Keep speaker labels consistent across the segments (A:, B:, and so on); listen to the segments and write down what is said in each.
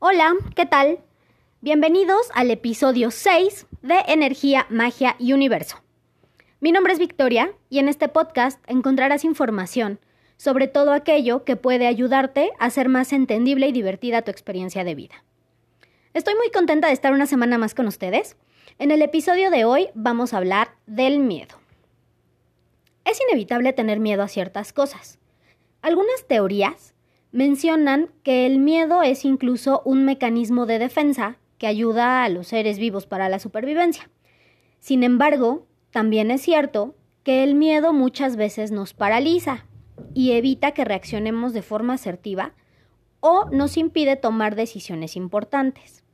A: Hola, ¿qué tal? Bienvenidos al episodio 6 de Energía, Magia y Universo. Mi nombre es Victoria y en este podcast encontrarás información sobre todo aquello que puede ayudarte a hacer más entendible y divertida tu experiencia de vida. Estoy muy contenta de estar una semana más con ustedes. En el episodio de hoy vamos a hablar del miedo. Es inevitable tener miedo a ciertas cosas. Algunas teorías mencionan que el miedo es incluso un mecanismo de defensa que ayuda a los seres vivos para la supervivencia. Sin embargo, también es cierto que el miedo muchas veces nos paraliza y evita que reaccionemos de forma asertiva o nos impide tomar decisiones importantes.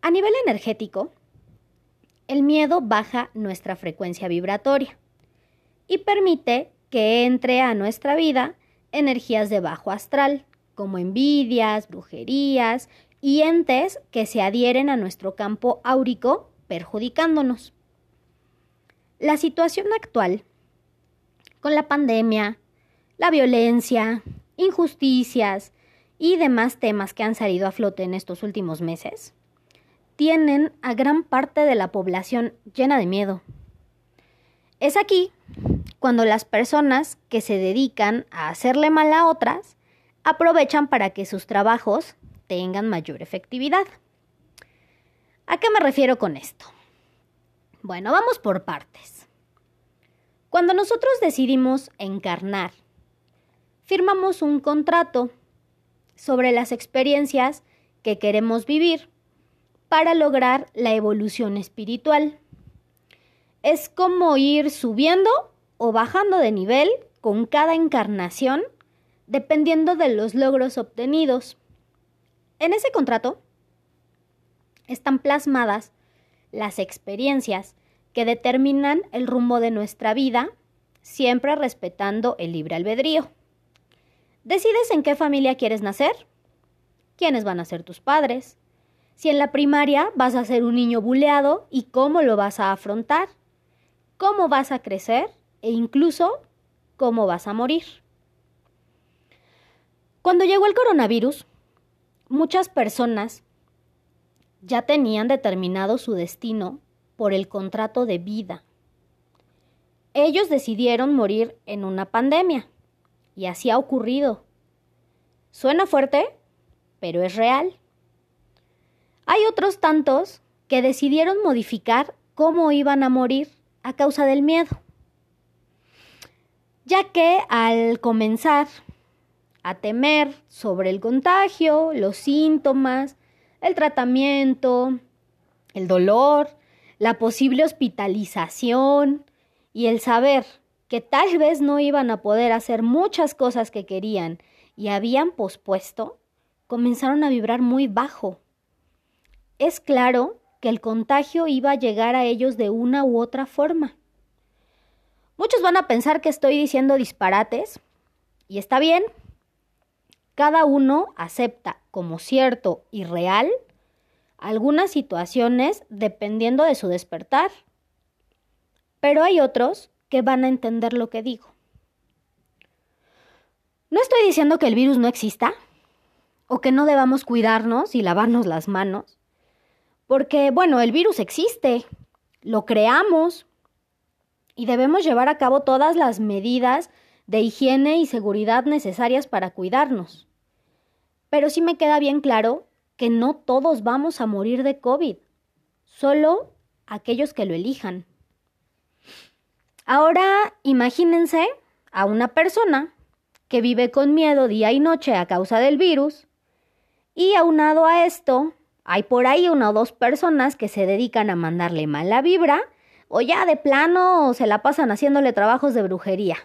A: A nivel energético, el miedo baja nuestra frecuencia vibratoria y permite que entre a nuestra vida energías de bajo astral, como envidias, brujerías y entes que se adhieren a nuestro campo áurico, perjudicándonos. La situación actual, con la pandemia, la violencia, injusticias y demás temas que han salido a flote en estos últimos meses, tienen a gran parte de la población llena de miedo. Es aquí cuando las personas que se dedican a hacerle mal a otras aprovechan para que sus trabajos tengan mayor efectividad. ¿A qué me refiero con esto? Bueno, vamos por partes. Cuando nosotros decidimos encarnar, firmamos un contrato sobre las experiencias que queremos vivir para lograr la evolución espiritual. Es como ir subiendo o bajando de nivel con cada encarnación dependiendo de los logros obtenidos. En ese contrato están plasmadas las experiencias que determinan el rumbo de nuestra vida, siempre respetando el libre albedrío. Decides en qué familia quieres nacer, quiénes van a ser tus padres, si en la primaria vas a ser un niño buleado y cómo lo vas a afrontar, cómo vas a crecer e incluso cómo vas a morir. Cuando llegó el coronavirus, muchas personas ya tenían determinado su destino por el contrato de vida. Ellos decidieron morir en una pandemia y así ha ocurrido. Suena fuerte, pero es real. Hay otros tantos que decidieron modificar cómo iban a morir a causa del miedo ya que al comenzar a temer sobre el contagio, los síntomas, el tratamiento, el dolor, la posible hospitalización y el saber que tal vez no iban a poder hacer muchas cosas que querían y habían pospuesto, comenzaron a vibrar muy bajo. Es claro que el contagio iba a llegar a ellos de una u otra forma. Muchos van a pensar que estoy diciendo disparates y está bien. Cada uno acepta como cierto y real algunas situaciones dependiendo de su despertar. Pero hay otros que van a entender lo que digo. No estoy diciendo que el virus no exista o que no debamos cuidarnos y lavarnos las manos, porque, bueno, el virus existe, lo creamos, y debemos llevar a cabo todas las medidas de higiene y seguridad necesarias para cuidarnos. Pero sí me queda bien claro que no todos vamos a morir de COVID, solo aquellos que lo elijan. Ahora imagínense a una persona que vive con miedo día y noche a causa del virus y aunado a esto, hay por ahí una o dos personas que se dedican a mandarle mala vibra o ya de plano se la pasan haciéndole trabajos de brujería.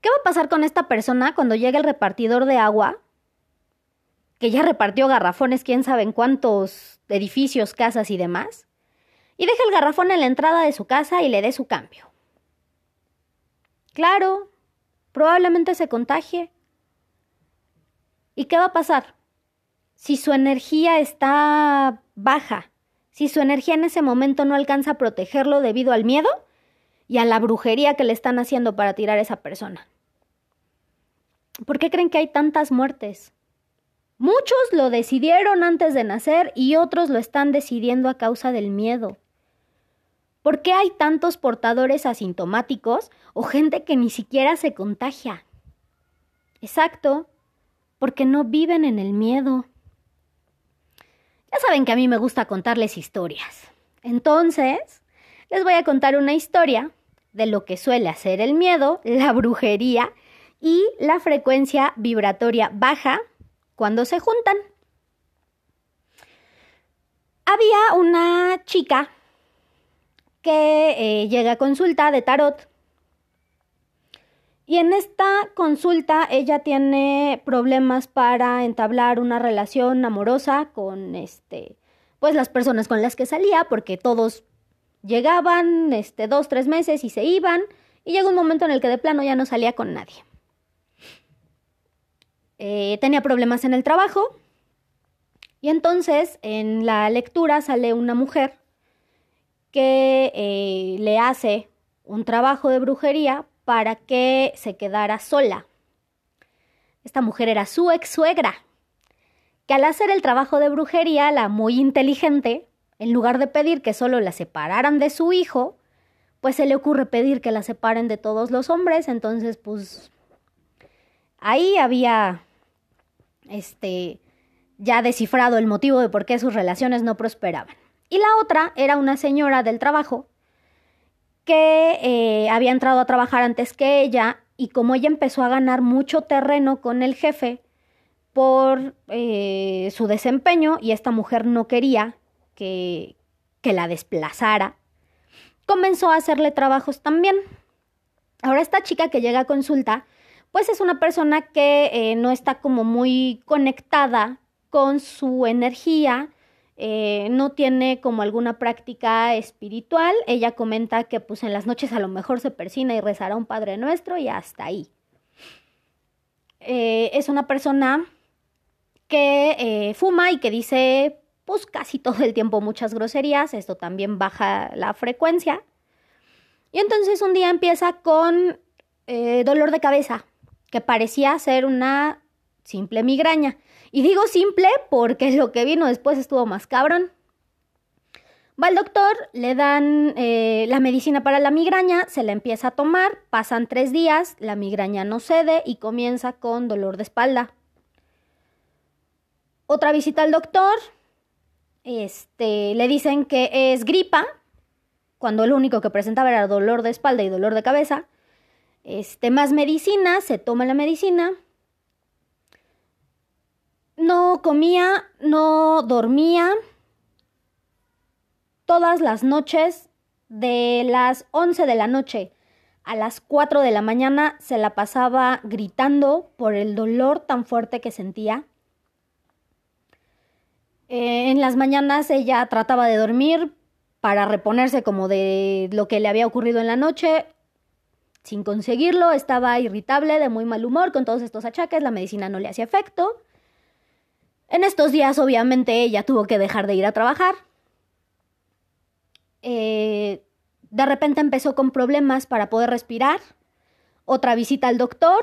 A: ¿Qué va a pasar con esta persona cuando llegue el repartidor de agua? Que ya repartió garrafones, quién sabe en cuántos edificios, casas y demás. Y deja el garrafón en la entrada de su casa y le dé su cambio. Claro, probablemente se contagie. ¿Y qué va a pasar? Si su energía está baja, si su energía en ese momento no alcanza a protegerlo debido al miedo y a la brujería que le están haciendo para tirar a esa persona. ¿Por qué creen que hay tantas muertes? Muchos lo decidieron antes de nacer y otros lo están decidiendo a causa del miedo. ¿Por qué hay tantos portadores asintomáticos o gente que ni siquiera se contagia? Exacto, porque no viven en el miedo. Ya saben que a mí me gusta contarles historias. Entonces, les voy a contar una historia de lo que suele hacer el miedo, la brujería y la frecuencia vibratoria baja cuando se juntan. Había una chica que eh, llega a consulta de tarot y en esta consulta ella tiene problemas para entablar una relación amorosa con este, pues las personas con las que salía, porque todos llegaban, este, dos, tres meses y se iban, y llega un momento en el que de plano ya no salía con nadie. Eh, tenía problemas en el trabajo, y entonces en la lectura sale una mujer que eh, le hace un trabajo de brujería para que se quedara sola. Esta mujer era su ex suegra, que al hacer el trabajo de brujería, la muy inteligente, en lugar de pedir que solo la separaran de su hijo, pues se le ocurre pedir que la separen de todos los hombres, entonces pues ahí había este ya descifrado el motivo de por qué sus relaciones no prosperaban. Y la otra era una señora del trabajo que eh, había entrado a trabajar antes que ella y como ella empezó a ganar mucho terreno con el jefe por eh, su desempeño y esta mujer no quería que, que la desplazara, comenzó a hacerle trabajos también. Ahora esta chica que llega a consulta, pues es una persona que eh, no está como muy conectada con su energía, eh, no tiene como alguna práctica espiritual. Ella comenta que pues en las noches a lo mejor se persina y rezará un Padre Nuestro y hasta ahí. Eh, es una persona que eh, fuma y que dice pues casi todo el tiempo muchas groserías, esto también baja la frecuencia. Y entonces un día empieza con dolor de cabeza, que parecía ser una simple migraña. Y digo simple porque lo que vino después estuvo más cabrón. Va al doctor, le dan eh, la medicina para la migraña, se la empieza a tomar, pasan tres días, la migraña no cede y comienza con dolor de espalda. Otra visita al doctor, este, le dicen que es gripa, cuando lo único que presentaba era dolor de espalda y dolor de cabeza. Este, más medicina, se toma la medicina, no comía, no dormía. Todas las noches, de las 11 de la noche a las 4 de la mañana, se la pasaba gritando por el dolor tan fuerte que sentía. Eh, en las mañanas ella trataba de dormir para reponerse como de lo que le había ocurrido en la noche. Sin conseguirlo, estaba irritable, de muy mal humor con todos estos achaques, la medicina no le hacía efecto. En estos días, obviamente, ella tuvo que dejar de ir a trabajar. Eh, de repente empezó con problemas para poder respirar. Otra visita al doctor.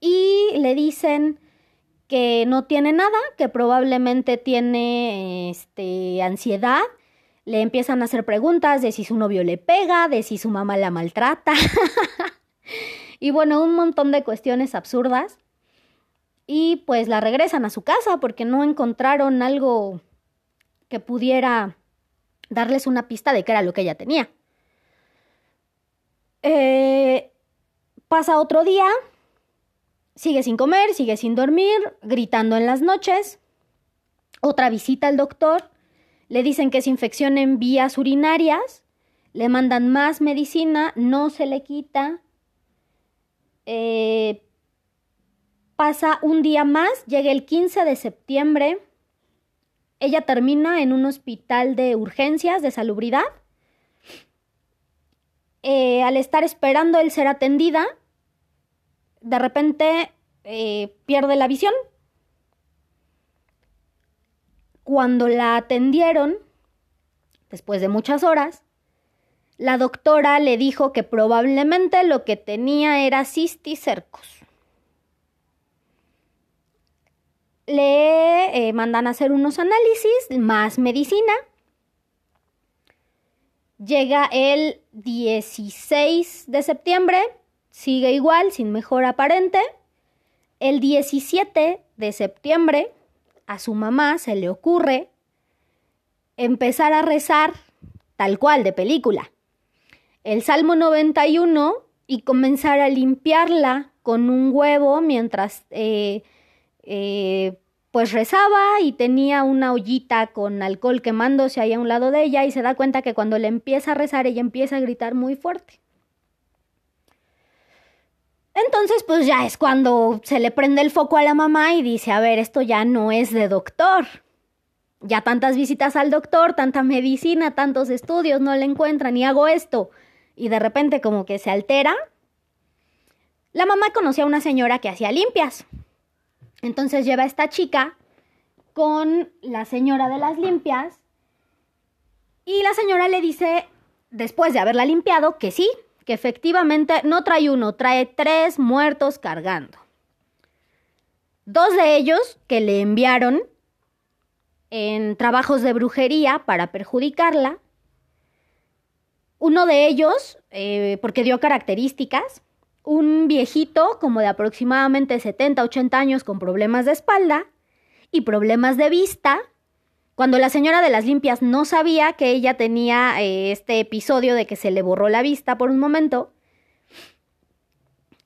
A: Y le dicen que no tiene nada, que probablemente tiene este, ansiedad. Le empiezan a hacer preguntas de si su novio le pega, de si su mamá la maltrata. y bueno, un montón de cuestiones absurdas y pues la regresan a su casa porque no encontraron algo que pudiera darles una pista de qué era lo que ella tenía. Eh, pasa otro día, sigue sin comer, sigue sin dormir, gritando en las noches. Otra visita al doctor, le dicen que es infección en vías urinarias, le mandan más medicina, no se le quita. Eh, Pasa un día más, llega el 15 de septiembre. Ella termina en un hospital de urgencias de salubridad. Eh, al estar esperando el ser atendida, de repente eh, pierde la visión. Cuando la atendieron, después de muchas horas, la doctora le dijo que probablemente lo que tenía era cisticercos. Le eh, mandan a hacer unos análisis, más medicina. Llega el 16 de septiembre, sigue igual, sin mejor aparente. El 17 de septiembre a su mamá se le ocurre empezar a rezar tal cual de película. El Salmo 91 y comenzar a limpiarla con un huevo mientras eh, eh, pues rezaba y tenía una ollita con alcohol quemándose ahí a un lado de ella y se da cuenta que cuando le empieza a rezar ella empieza a gritar muy fuerte. Entonces, pues ya es cuando se le prende el foco a la mamá y dice, a ver, esto ya no es de doctor. Ya tantas visitas al doctor, tanta medicina, tantos estudios, no le encuentran y hago esto. Y de repente como que se altera. La mamá conocía a una señora que hacía limpias. Entonces lleva a esta chica con la señora de las limpias y la señora le dice, después de haberla limpiado, que sí, que efectivamente no trae uno, trae tres muertos cargando. Dos de ellos que le enviaron en trabajos de brujería para perjudicarla. Uno de ellos, eh, porque dio características, un viejito como de aproximadamente 70, 80 años con problemas de espalda y problemas de vista, cuando la señora de las limpias no sabía que ella tenía eh, este episodio de que se le borró la vista por un momento,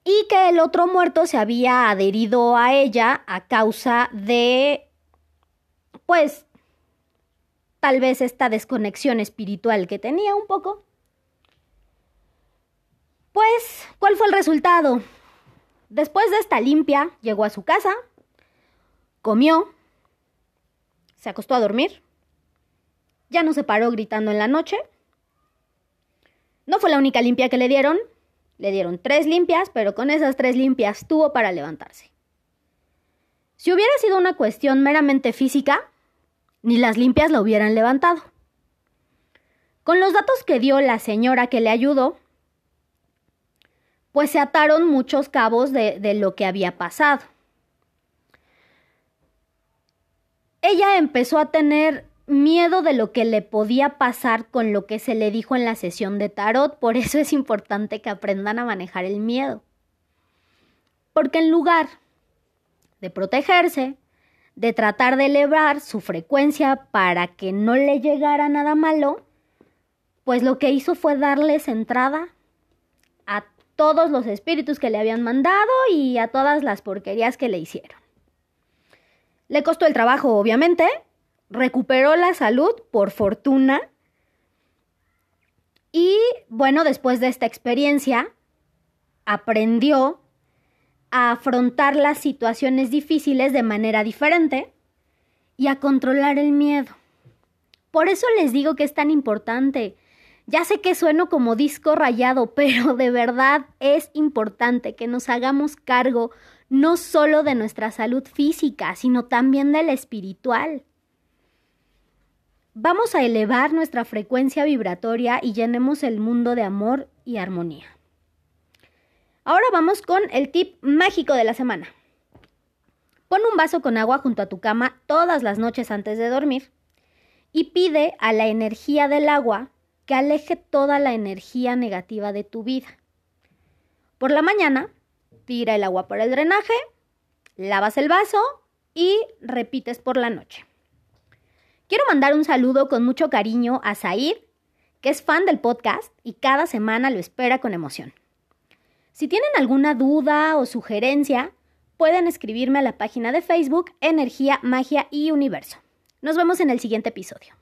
A: y que el otro muerto se había adherido a ella a causa de, pues, tal vez esta desconexión espiritual que tenía un poco. Pues, ¿cuál fue el resultado? Después de esta limpia, llegó a su casa, comió, se acostó a dormir. Ya no se paró gritando en la noche. No fue la única limpia que le dieron. Le dieron tres limpias, pero con esas tres limpias tuvo para levantarse. Si hubiera sido una cuestión meramente física, ni las limpias la hubieran levantado. Con los datos que dio la señora que le ayudó, pues se ataron muchos cabos de, de lo que había pasado. ella empezó a tener miedo de lo que le podía pasar con lo que se le dijo en la sesión de tarot. Por eso es importante que aprendan a manejar el miedo. Porque en lugar de protegerse, de tratar de elevar su frecuencia para que no le llegara nada malo, pues lo que hizo fue darles entrada a todos los espíritus que le habían mandado y a todas las porquerías que le hicieron. Le costó el trabajo, obviamente. Recuperó la salud, por fortuna. Y bueno, después de esta experiencia, aprendió a afrontar las situaciones difíciles de manera diferente y a controlar el miedo. Por eso les digo que es tan importante. Ya sé que sueno como disco rayado, pero de verdad es importante que nos hagamos cargo no solo de nuestra salud física, sino también de la espiritual. Vamos a elevar nuestra frecuencia vibratoria y llenemos el mundo de amor y armonía. Ahora vamos con el tip mágico de la semana. Pon un vaso con agua junto a tu cama todas las noches antes de dormir y pide a la energía del agua que aleje toda la energía negativa de tu vida. Por la mañana, tira el agua por el drenaje, lavas el vaso y repites por la noche. Quiero mandar un saludo con mucho cariño a Zair, que es fan del podcast y cada semana lo espera con emoción. Si tienen alguna duda o sugerencia, pueden escribirme a la página de Facebook Energía, Magia y Universo. Nos vemos en el siguiente episodio.